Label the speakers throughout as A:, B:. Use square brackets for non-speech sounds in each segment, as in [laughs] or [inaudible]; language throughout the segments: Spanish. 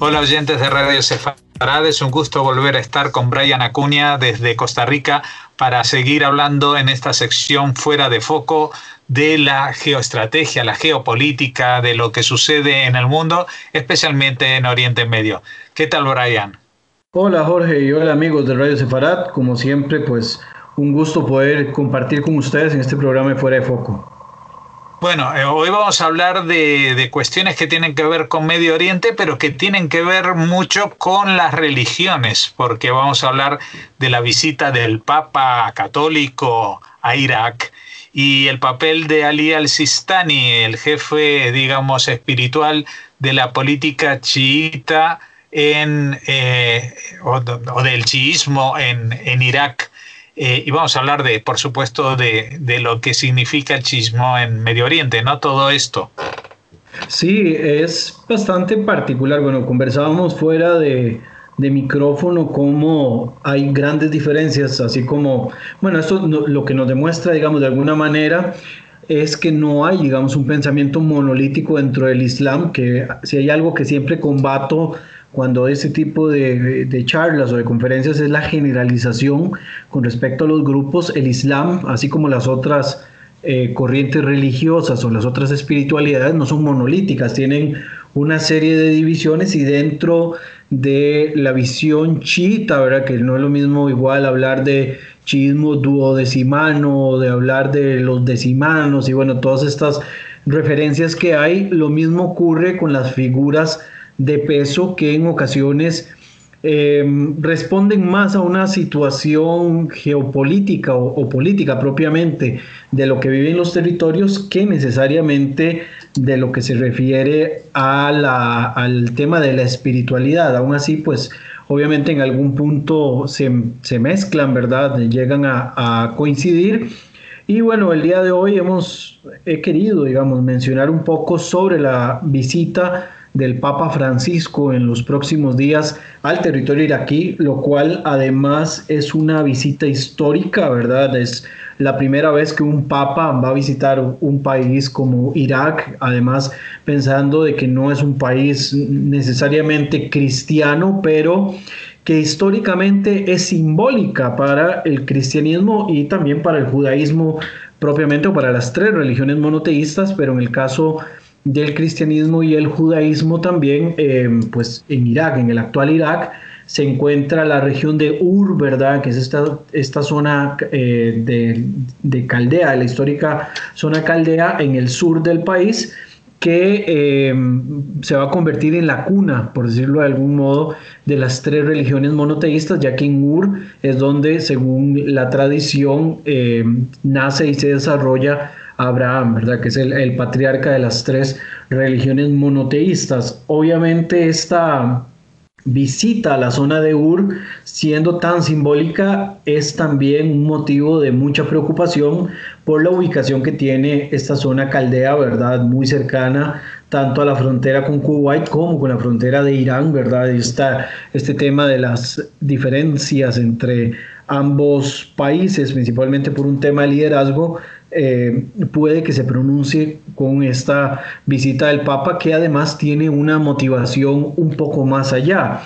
A: Hola oyentes de Radio Sefarad, es un gusto volver a estar con Brian Acuña desde Costa Rica para seguir hablando en esta sección fuera de foco de la geoestrategia, la geopolítica, de lo que sucede en el mundo, especialmente en Oriente Medio. ¿Qué tal, Brian?
B: Hola, Jorge, y hola amigos de Radio Sefarad. Como siempre, pues un gusto poder compartir con ustedes en este programa de Fuera de Foco.
A: Bueno, eh, hoy vamos a hablar de, cuestiones que tienen que ver con Medio Oriente, pero que tienen que ver mucho con las religiones, porque vamos a hablar de la visita del Papa católico a Irak y el papel de Ali al-Sistani, el jefe, digamos, espiritual de la política chiita en, eh, o, del chiismo en, en Irak eh, y vamos a hablar de, por supuesto, de, lo que significa el chismo en Medio Oriente, ¿no? Todo esto.
B: Sí, es bastante particular. Bueno, conversábamos fuera de, micrófono cómo hay grandes diferencias, así como, bueno, esto lo que nos demuestra, digamos, de alguna manera es que no hay, digamos, un pensamiento monolítico dentro del Islam, que si hay algo que siempre combato cuando este tipo de, charlas o de conferencias es la generalización con respecto a los grupos, el Islam, así como las otras eh, corrientes religiosas o las otras espiritualidades, no son monolíticas, tienen una serie de divisiones y dentro de la visión chiita, ¿verdad? que no es lo mismo igual hablar de chiismo duodecimano, de hablar de los decimanos y bueno, todas estas referencias que hay, lo mismo ocurre con las figuras de peso que en ocasiones em, responden más a una situación geopolítica o, política propiamente de lo que viven los territorios que necesariamente de lo que se refiere a la, al tema de la espiritualidad. Aún así, pues obviamente en algún punto se, mezclan, ¿verdad? Llegan a, a, coincidir. Y bueno, el día de hoy hemos, he querido, digamos, mencionar un poco sobre la visita del Papa Francisco en los próximos días al territorio iraquí, lo cual además es una visita histórica, ¿verdad? Es la primera vez que un papa va a visitar un país como Irak, además pensando de que no es un país necesariamente cristiano, pero que históricamente es simbólica para el cristianismo y también para el judaísmo propiamente o para las tres religiones monoteístas, pero en el caso del cristianismo y el judaísmo también, eh, pues en Irak, en el actual Irak, se encuentra la región de Ur, ¿verdad? Que es esta, esta zona eh, de, de, Caldea, la histórica zona Caldea en el sur del país, que eh, se va a convertir en la cuna, por decirlo de algún modo, de las tres religiones monoteístas, ya que en Ur es donde, según la tradición, nace y se desarrolla Abraham, ¿verdad? Que es el, patriarca de las tres religiones monoteístas. Obviamente esta visita a la zona de Ur, siendo tan simbólica, es también un motivo de mucha preocupación por la ubicación que tiene esta zona caldea, ¿verdad? Muy cercana tanto a la frontera con Kuwait como con la frontera de Irán, ¿verdad? Y está este tema de las diferencias entre ambos países, principalmente por un tema de liderazgo, eh, puede que se pronuncie con esta visita del Papa, que además tiene una motivación un poco más allá.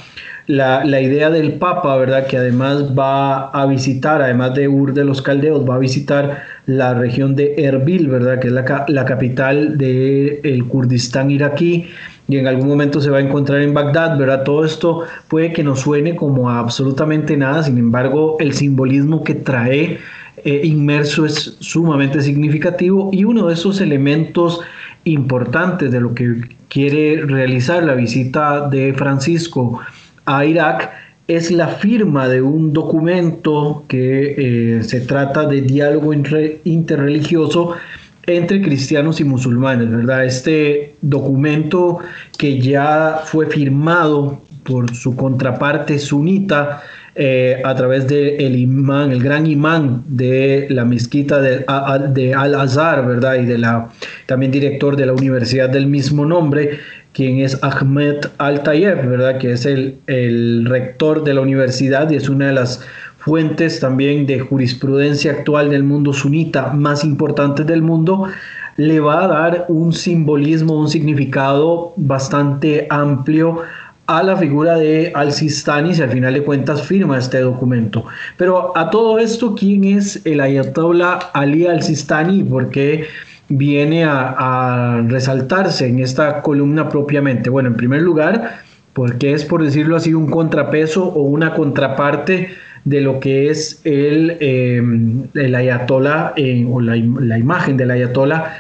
B: La, idea del Papa, ¿verdad? Que además va a visitar, además de Ur de los Caldeos, va a visitar la región de Erbil, ¿verdad? Que es la, capital del Kurdistán iraquí y en algún momento se va a encontrar en Bagdad, ¿verdad? Todo esto puede que no suene como absolutamente nada, sin embargo, el simbolismo que trae eh, inmerso es sumamente significativo y uno de esos elementos importantes de lo que quiere realizar la visita de Francisco a Irak es la firma de un documento que eh, se trata de diálogo interreligioso entre cristianos y musulmanes, ¿verdad? Este documento que ya fue firmado por su contraparte sunita eh, a través del el imán, el gran imán de la mezquita de, Al-Azhar, ¿verdad? Y de la, también director de la universidad del mismo nombre, quien es Ahmed Al-Tayeb, ¿verdad? Que es el, el rector de la universidad y es una de las fuentes también de jurisprudencia actual del mundo sunita más importantes del mundo, le va a dar un simbolismo, un significado bastante amplio a la figura de Al-Sistani si al final de cuentas firma este documento. Pero a todo esto, ¿quién es el Ayatollah Ali Al-Sistani y por qué viene a, resaltarse en esta columna propiamente? Bueno, en primer lugar, porque es, por decirlo así, un contrapeso o una contraparte de lo que es el, em, el ayatollah o la, la, imagen del ayatollah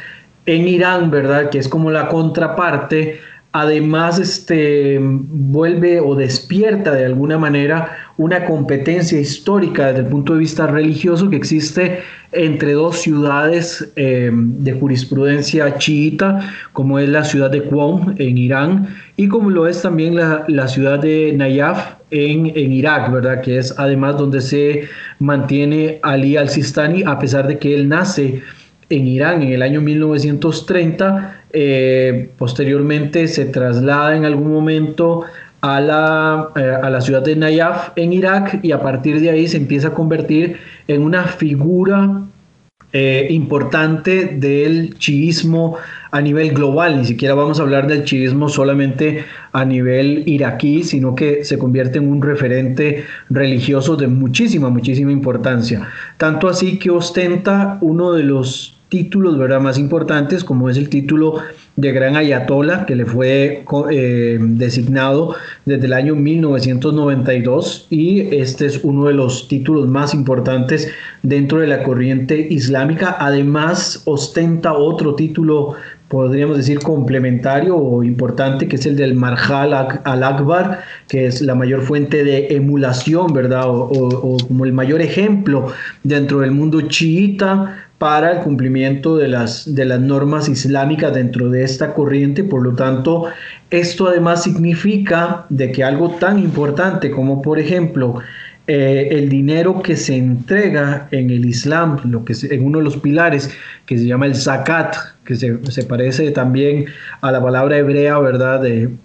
B: en Irán, ¿verdad? Que es como la contraparte. Además, este, vuelve o despierta de alguna manera una competencia histórica desde el punto de vista religioso que existe entre dos ciudades em, de jurisprudencia chiita, como es la ciudad de Qom en Irán y como lo es también la, la ciudad de Nayaf en, en, Irak, ¿verdad? Que es además donde se mantiene Ali al-Sistani, a pesar de que él nace en Irán en el año 1930, eh, posteriormente se traslada en algún momento a la, eh, a la ciudad de Nayaf en Irak y a partir de ahí se empieza a convertir en una figura eh, importante del chiismo a nivel global, ni siquiera vamos a hablar del chiismo solamente a nivel iraquí, sino que se convierte en un referente religioso de muchísima, muchísima importancia. Tanto así que ostenta uno de los títulos ¿verdad? más importantes, como es el título de Gran Ayatola, que le fue eh, designado desde el año 1992 y este es uno de los títulos más importantes dentro de la corriente islámica. Además, ostenta otro título podríamos decir complementario o importante, que es el del Marjal al-Akbar, que es la mayor fuente de emulación, ¿verdad? O, o, como el mayor ejemplo dentro del mundo chiita para el cumplimiento de las, de las normas islámicas dentro de esta corriente. Por lo tanto, esto además significa de que algo tan importante como, por ejemplo, eh, el dinero que se entrega en el Islam, lo que en uno de los pilares que se llama el zakat, que se, parece también a la palabra hebrea, ¿verdad?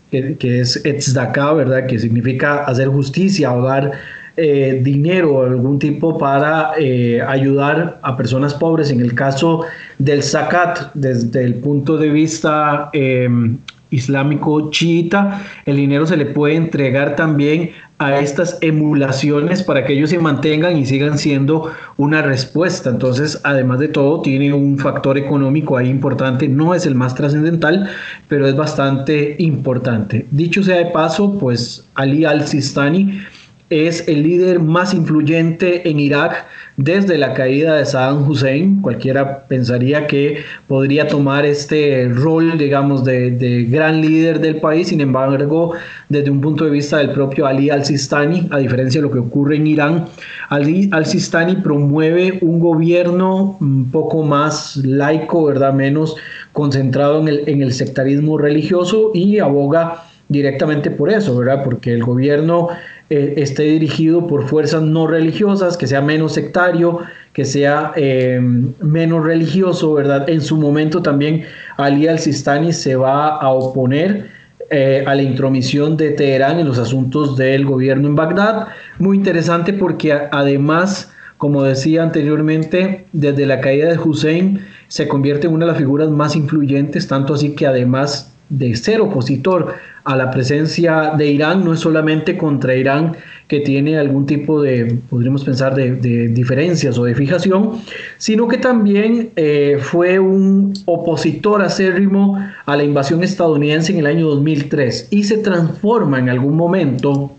B: Que, es etzdaka, ¿verdad? Que significa hacer justicia o dar eh, dinero o algún tipo para eh, ayudar a personas pobres. En el caso del zakat, desde el punto de vista em, islámico chiita, el dinero se le puede entregar también a estas emulaciones para que ellos se mantengan y sigan siendo una respuesta. Entonces, además de todo, tiene un factor económico ahí importante. No es el más trascendental, pero es bastante importante. Dicho sea de paso, pues Ali al-Sistani es el líder más influyente en Irak desde la caída de Saddam Hussein. Cualquiera pensaría que podría tomar este rol, digamos, de, gran líder del país. Sin embargo, desde un punto de vista del propio Ali al-Sistani, a diferencia de lo que ocurre en Irán, Ali al-Sistani promueve un gobierno un poco más laico, ¿verdad? Menos concentrado en el, en el sectarismo religioso y aboga directamente por eso, ¿verdad? Porque el gobierno eh, esté dirigido por fuerzas no religiosas, que sea menos sectario, que sea eh, menos religioso, ¿verdad? En su momento también Ali al-Sistani se va a oponer eh, a la intromisión de Teherán en los asuntos del gobierno en Bagdad. Muy interesante porque además, como decía anteriormente, desde la caída de Hussein se convierte en una de las figuras más influyentes, tanto así que además de ser opositor a la presencia de Irán, no es solamente contra Irán que tiene algún tipo de, podríamos pensar, de, diferencias o de fijación, sino que también eh, fue un opositor acérrimo a la invasión estadounidense en el año 2003 y se transforma en algún momento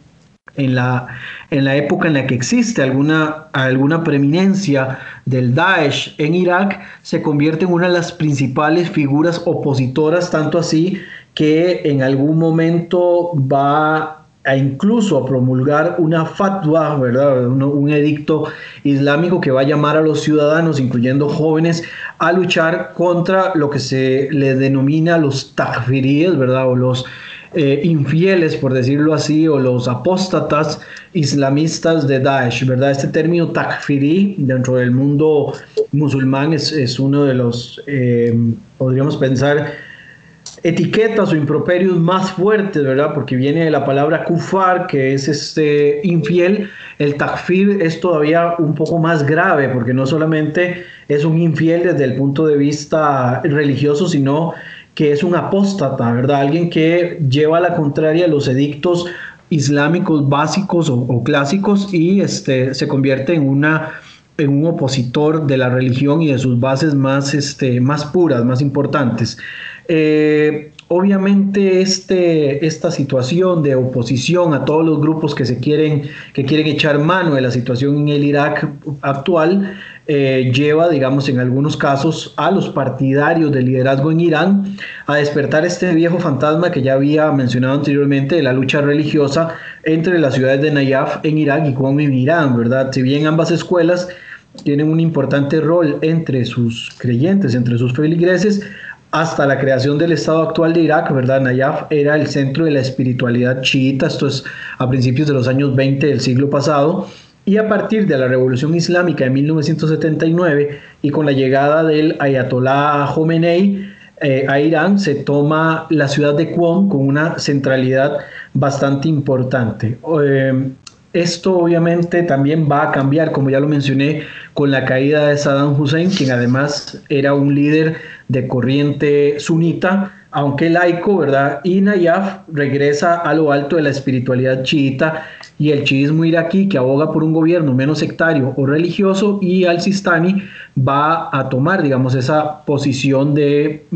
B: en la, en la época en la que existe alguna, alguna preeminencia del Daesh en Irak, se convierte en una de las principales figuras opositoras, tanto así que en algún momento va a incluso a promulgar una fatwa, ¿verdad? Un, edicto islámico que va a llamar a los ciudadanos, incluyendo jóvenes, a luchar contra lo que se le denomina los takfiríes, ¿verdad? O los eh, infieles, por decirlo así, o los apóstatas islamistas de Daesh, ¿verdad? Este término takfiri dentro del mundo musulmán es, uno de los, eh, podríamos pensar, etiquetas o improperios más fuertes, ¿verdad? Porque viene de la palabra kufar, que es este infiel. El takfir es todavía un poco más grave, porque no solamente es un infiel desde el punto de vista religioso, sino que es un apóstata, ¿verdad? Alguien que lleva a la contraria los edictos islámicos básicos o, clásicos y este, se convierte en una en un opositor de la religión y de sus bases más, este, más puras, más importantes. Eh, obviamente este, esta situación de oposición a todos los grupos que se quieren, que quieren echar mano de la situación en el Irak actual, eh, lleva, digamos, en algunos casos a los partidarios del liderazgo en Irán a despertar este viejo fantasma que ya había mencionado anteriormente de la lucha religiosa entre las ciudades de Nayaf en Irak y Qom en Irán, ¿verdad? Si bien ambas escuelas tienen un importante rol entre sus creyentes, entre sus feligreses, hasta la creación del Estado actual de Irak, ¿verdad? Nayaf era el centro de la espiritualidad chiita, esto es a principios de los años 20 del siglo pasado, y a partir de la Revolución Islámica de 1979 y con la llegada del Ayatollah Khomeini eh, a Irán, se toma la ciudad de Qom con una centralidad bastante importante. Eh, esto obviamente también va a cambiar, como ya lo mencioné, con la caída de Saddam Hussein, quien además era un líder de corriente sunita, aunque laico, ¿verdad? Y Nayaf regresa a lo alto de la espiritualidad chiita y el chiismo iraquí, que aboga por un gobierno menos sectario o religioso, y al-Sistani va a tomar, digamos, esa posición de,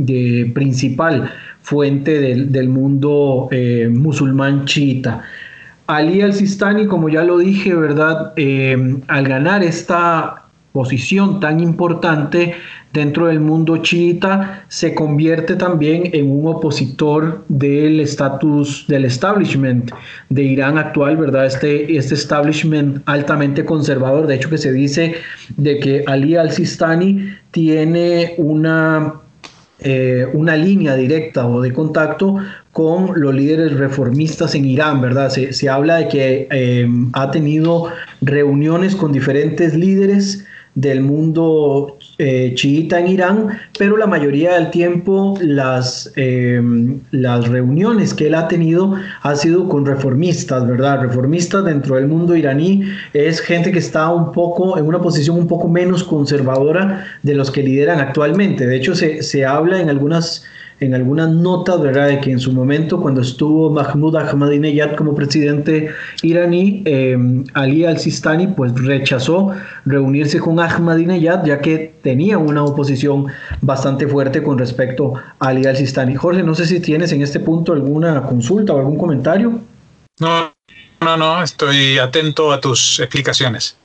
B: principal fuente del, mundo eh, musulmán chiita. Ali al-Sistani, como ya lo dije, ¿verdad? Eh, al ganar esta posición tan importante dentro del mundo chiita, se convierte también en un opositor del estatus del establishment de Irán actual, ¿verdad? Este, este establishment altamente conservador, de hecho que se dice de que Ali al-Sistani tiene una eh, una línea directa o de contacto con los líderes reformistas en Irán, ¿verdad? Se, habla de que eh, ha tenido reuniones con diferentes líderes del mundo eh, chiita en Irán, pero la mayoría del tiempo las, em, las reuniones que él ha tenido ha sido con reformistas, ¿verdad? Reformistas dentro del mundo iraní es gente que está un poco en una posición un poco menos conservadora de los que lideran actualmente. De hecho, se, se habla en algunas en algunas notas, ¿verdad?, de que en su momento, cuando estuvo Mahmoud Ahmadinejad como presidente iraní, eh, Ali al-Sistani pues rechazó reunirse con Ahmadinejad, ya que tenía una oposición bastante fuerte con respecto a Ali al-Sistani. Jorge, no sé si tienes en este punto alguna consulta o algún comentario.
A: No, no, no, estoy atento a tus explicaciones.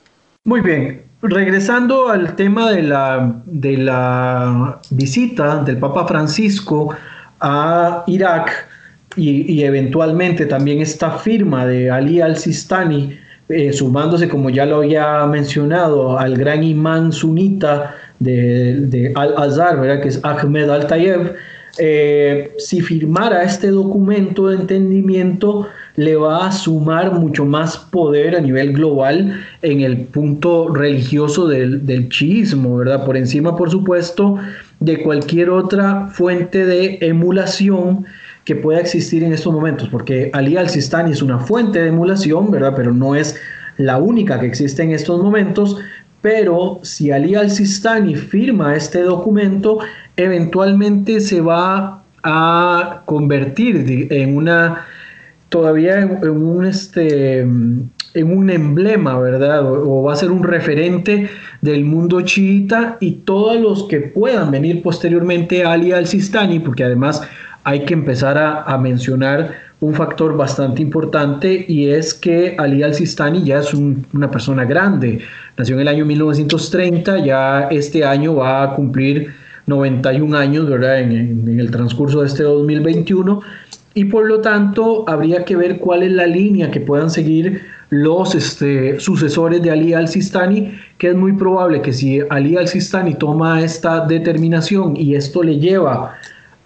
B: Muy bien, regresando al tema de la, de la visita del Papa Francisco a Irak y, eventualmente también esta firma de Ali al-Sistani, eh, sumándose, como ya lo había mencionado, al gran imán sunita de, Al-Azhar, que es Ahmed al-Tayeb, eh, si firmara este documento de entendimiento, le va a sumar mucho más poder a nivel global en el punto religioso del, del chiismo, ¿verdad? Por encima, por supuesto, de cualquier otra fuente de emulación que pueda existir en estos momentos, porque Ali al-Sistani es una fuente de emulación, ¿verdad? Pero no es la única que existe en estos momentos, pero si Ali al-Sistani firma este documento, eventualmente se va a convertir en una todavía en, un este en un emblema, ¿verdad? O, va a ser un referente del mundo chiita y todos los que puedan venir posteriormente a Ali al-Sistani, porque además hay que empezar a, mencionar un factor bastante importante y es que Ali al-Sistani ya es una persona grande. Nació en el año 1930, ya este año va a cumplir 91 años, ¿verdad? En, en el transcurso de este 2021 y por lo tanto habría que ver cuál es la línea que puedan seguir los este, sucesores de Ali al-Sistani, que es muy probable que si Ali al-Sistani toma esta determinación y esto le lleva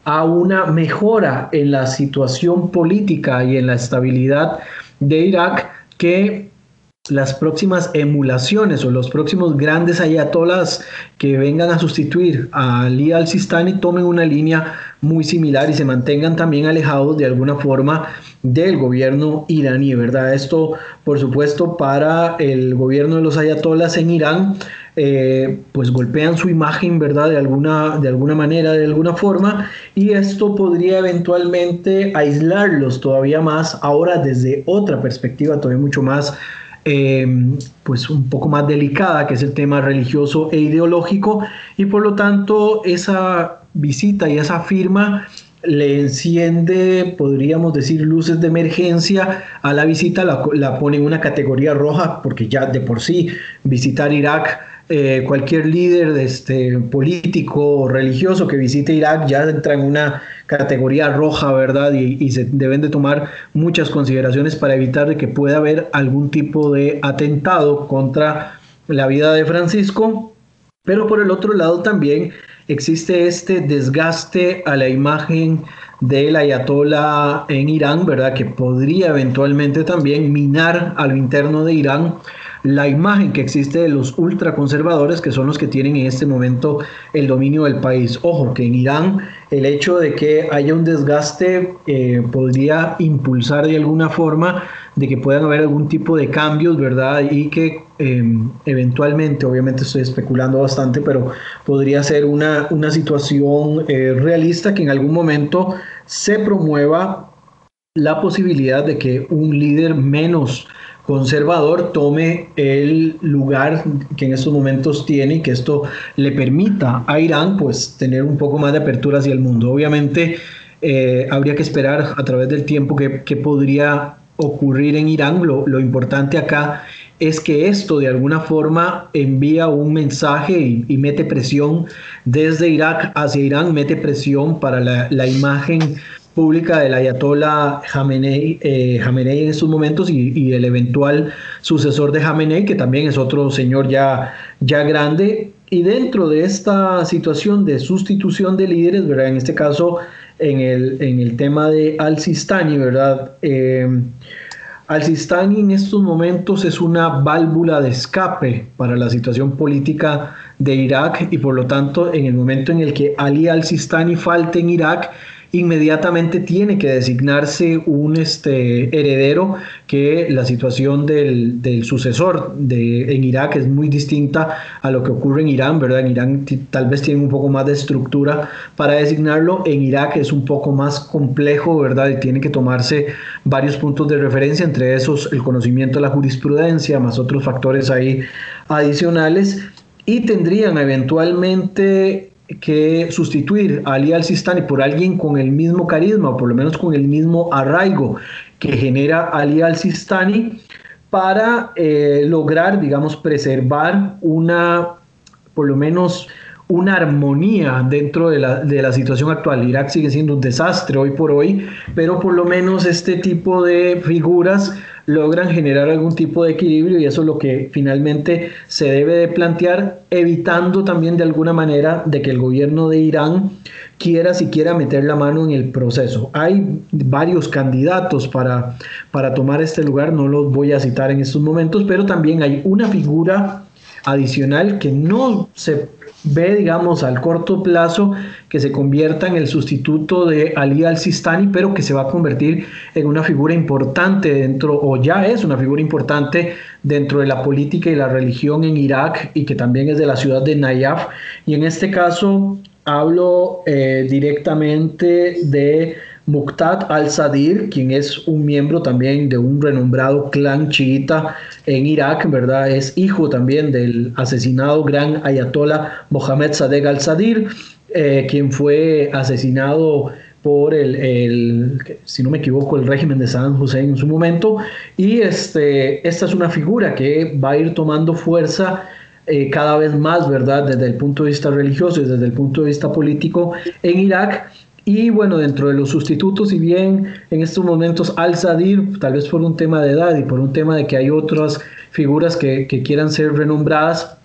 B: a una mejora en la situación política y en la estabilidad de Irak, que las próximas emulaciones o los próximos grandes ayatolas que vengan a sustituir a Ali al-Sistani tomen una línea muy similar y se mantengan también alejados de alguna forma del gobierno iraní, ¿verdad? Esto, por supuesto, para el gobierno de los ayatolas en Irán eh, pues golpean su imagen, ¿verdad? De alguna, de alguna manera, de alguna forma, y esto podría eventualmente aislarlos todavía más, ahora desde otra perspectiva todavía mucho más, eh, pues un poco más delicada, que es el tema religioso e ideológico, y por lo tanto esa visita y esa firma le enciende, podríamos decir, luces de emergencia a la visita, la, la pone en una categoría roja, porque ya de por sí visitar Irak eh, cualquier líder de este, político o religioso que visite Irak ya entra en una categoría roja, ¿verdad? Y, se deben de tomar muchas consideraciones para evitar que pueda haber algún tipo de atentado contra la vida de Francisco. Pero por el otro lado también existe este desgaste a la imagen del ayatollah en Irán, ¿verdad? Que podría eventualmente también minar a lo interno de Irán la imagen que existe de los ultraconservadores, que son los que tienen en este momento el dominio del país. Ojo, que en Irán el hecho de que haya un desgaste eh, podría impulsar de alguna forma de que puedan haber algún tipo de cambios, ¿verdad? Y que em, eventualmente, obviamente estoy especulando bastante, pero podría ser una, una situación eh, realista que en algún momento se promueva la posibilidad de que un líder menos conservador tome el lugar que en estos momentos tiene y que esto le permita a Irán pues tener un poco más de apertura hacia el mundo. Obviamente eh, habría que esperar a través del tiempo que, podría ocurrir en Irán. Lo, lo, importante acá es que esto de alguna forma envía un mensaje y, mete presión desde Irak hacia Irán, mete presión para la, la imagen pública del ayatollah Jamenei, eh, en estos momentos y, el eventual sucesor de Jamenei, que también es otro señor ya, ya grande. Y dentro de esta situación de sustitución de líderes, ¿verdad? En este caso, en el, en el tema de Al-Sistani, ¿verdad? Eh, Al-Sistani en estos momentos es una válvula de escape para la situación política de Irak y por lo tanto en el momento en el que Ali Al-Sistani falte en Irak, inmediatamente tiene que designarse un este, heredero que la situación del, sucesor de, en Irak es muy distinta a lo que ocurre en Irán, ¿verdad? En Irán tal vez tiene un poco más de estructura para designarlo, en Irak es un poco más complejo, ¿verdad? Y tiene que tomarse varios puntos de referencia, entre esos el conocimiento de la jurisprudencia, más otros factores ahí adicionales y tendrían eventualmente que sustituir a Ali al-Sistani por alguien con el mismo carisma, o por lo menos con el mismo arraigo que genera Ali al-Sistani, para eh, lograr, digamos, preservar una, por lo menos, una armonía dentro de la, de la, situación actual. Irak sigue siendo un desastre hoy por hoy, pero por lo menos este tipo de figuras logran generar algún tipo de equilibrio y eso es lo que finalmente se debe de plantear, evitando también de alguna manera de que el gobierno de Irán quiera siquiera meter la mano en el proceso. Hay varios candidatos para, para tomar este lugar, no los voy a citar en estos momentos, pero también hay una figura adicional que no se ve, digamos, al corto plazo que se convierta en el sustituto de Ali al-Sistani, pero que se va a convertir en una figura importante dentro, o ya es una figura importante dentro de la política y la religión en Irak y que también es de la ciudad de Nayaf. Y en este caso hablo eh, directamente de Muqtad al-Sadir, quien es un miembro también de un renombrado clan chiita en Irak, ¿verdad? Es hijo también del asesinado gran ayatollah Mohammed Sadegh al-Sadir, eh, quien fue asesinado por el, si no me equivoco, el régimen de Saddam Hussein en su momento. Y este, esta es una figura que va a ir tomando fuerza eh, cada vez más, ¿verdad? Desde el punto de vista religioso y desde el punto de vista político en Irak y bueno, dentro de los sustitutos, si bien en estos momentos Al-Sadir, tal vez por un tema de edad y por un tema de que hay otras figuras que, quieran ser renombradas,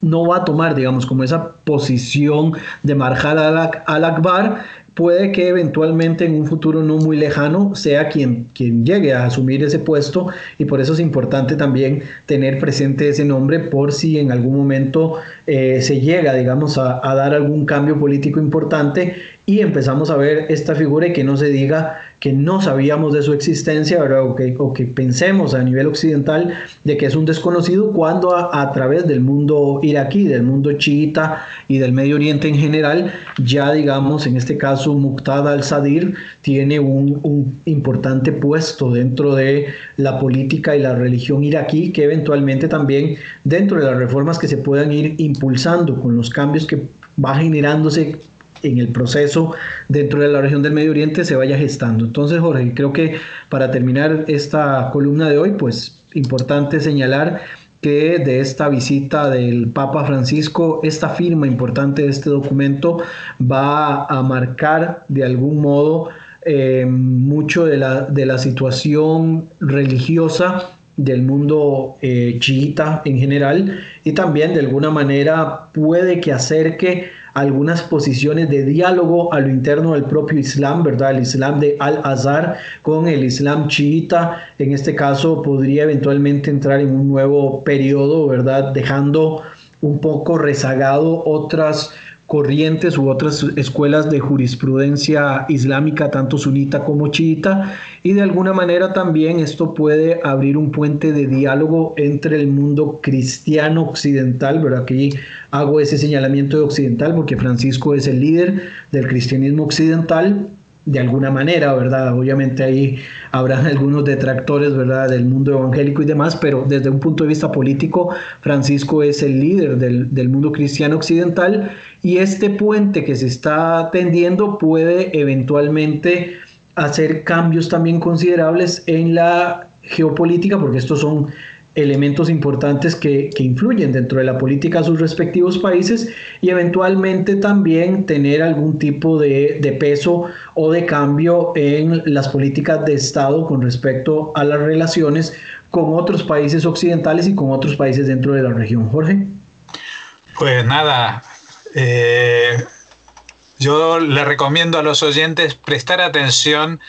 B: no va a tomar, digamos, como esa posición de Marjal al-Akbar, puede que eventualmente en un futuro no muy lejano sea quien, quien llegue a asumir ese puesto y por eso es importante también tener presente ese nombre por si en algún momento eh, se llega, digamos, a, dar algún cambio político importante y empezamos a ver esta figura y que no se diga que no sabíamos de su existencia O, que, o que pensemos a nivel occidental de que es un desconocido cuando a, través del mundo iraquí, del mundo chiita y del Medio Oriente en general, ya digamos, en este caso Muqtada al-Sadir tiene un, un importante puesto dentro de la política y la religión iraquí que eventualmente también dentro de las reformas que se puedan ir impulsando con los cambios que va generándose en el proceso dentro de la región del Medio Oriente se vaya gestando. Entonces, Jorge, creo que para terminar esta columna de hoy, pues importante señalar que de esta visita del Papa Francisco, esta firma importante de este documento va a marcar de algún modo eh, mucho de la, de la situación religiosa del mundo eh, chiita en general y también de alguna manera puede que acerque algunas posiciones de diálogo a lo interno del propio Islam, ¿verdad? El Islam de Al-Azhar con el Islam chiita, en este caso podría eventualmente entrar en un nuevo periodo, ¿verdad? Dejando un poco rezagado otras corrientes u otras escuelas de jurisprudencia islámica, tanto sunita como chiita, y de alguna manera también esto puede abrir un puente de diálogo entre el mundo cristiano occidental, ¿verdad? Aquí hago ese señalamiento de occidental porque Francisco es el líder del cristianismo occidental, de alguna manera, ¿verdad? Obviamente ahí habrán [laughs] algunos detractores, ¿verdad?, del mundo evangélico y demás, pero desde un punto de vista político, Francisco es el líder del, del mundo cristiano occidental y este puente que se está tendiendo puede eventualmente hacer cambios también considerables en la geopolítica, porque estos son elementos importantes que, influyen dentro de la política a sus respectivos países y eventualmente también tener algún tipo de, de, peso o de cambio en las políticas de Estado con respecto a las relaciones con otros países occidentales y con otros países dentro de la región. Jorge.
A: Pues nada, eh, yo le recomiendo a los oyentes prestar atención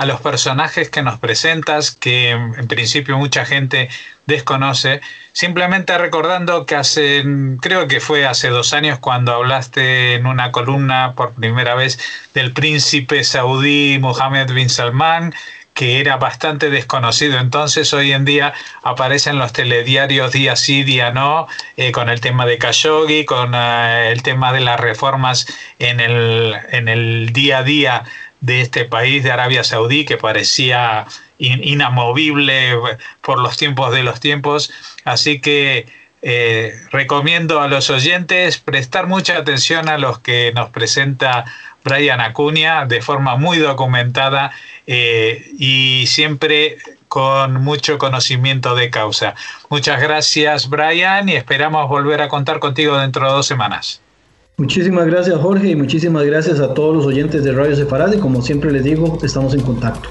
A: a los personajes que nos presentas, que en principio mucha gente desconoce, simplemente recordando que hace, creo que fue hace dos años cuando hablaste en una columna por primera vez del príncipe saudí Mohammed bin Salman, que era bastante desconocido. Entonces hoy en día aparecen los telediarios día sí, día no, eh, con el tema de Khashoggi, con eh, el tema de las reformas en el, en el día a día de este país de Arabia Saudí que parecía inamovible por los tiempos de los tiempos. Así que eh, recomiendo a los oyentes prestar mucha atención a los que nos presenta Brian Acuña de forma muy documentada eh, y siempre con mucho conocimiento de causa. Muchas gracias Brian y esperamos volver a contar contigo dentro de dos semanas.
B: Muchísimas gracias Jorge y muchísimas gracias a todos los oyentes de Radio Separada y como siempre les digo, estamos en contacto.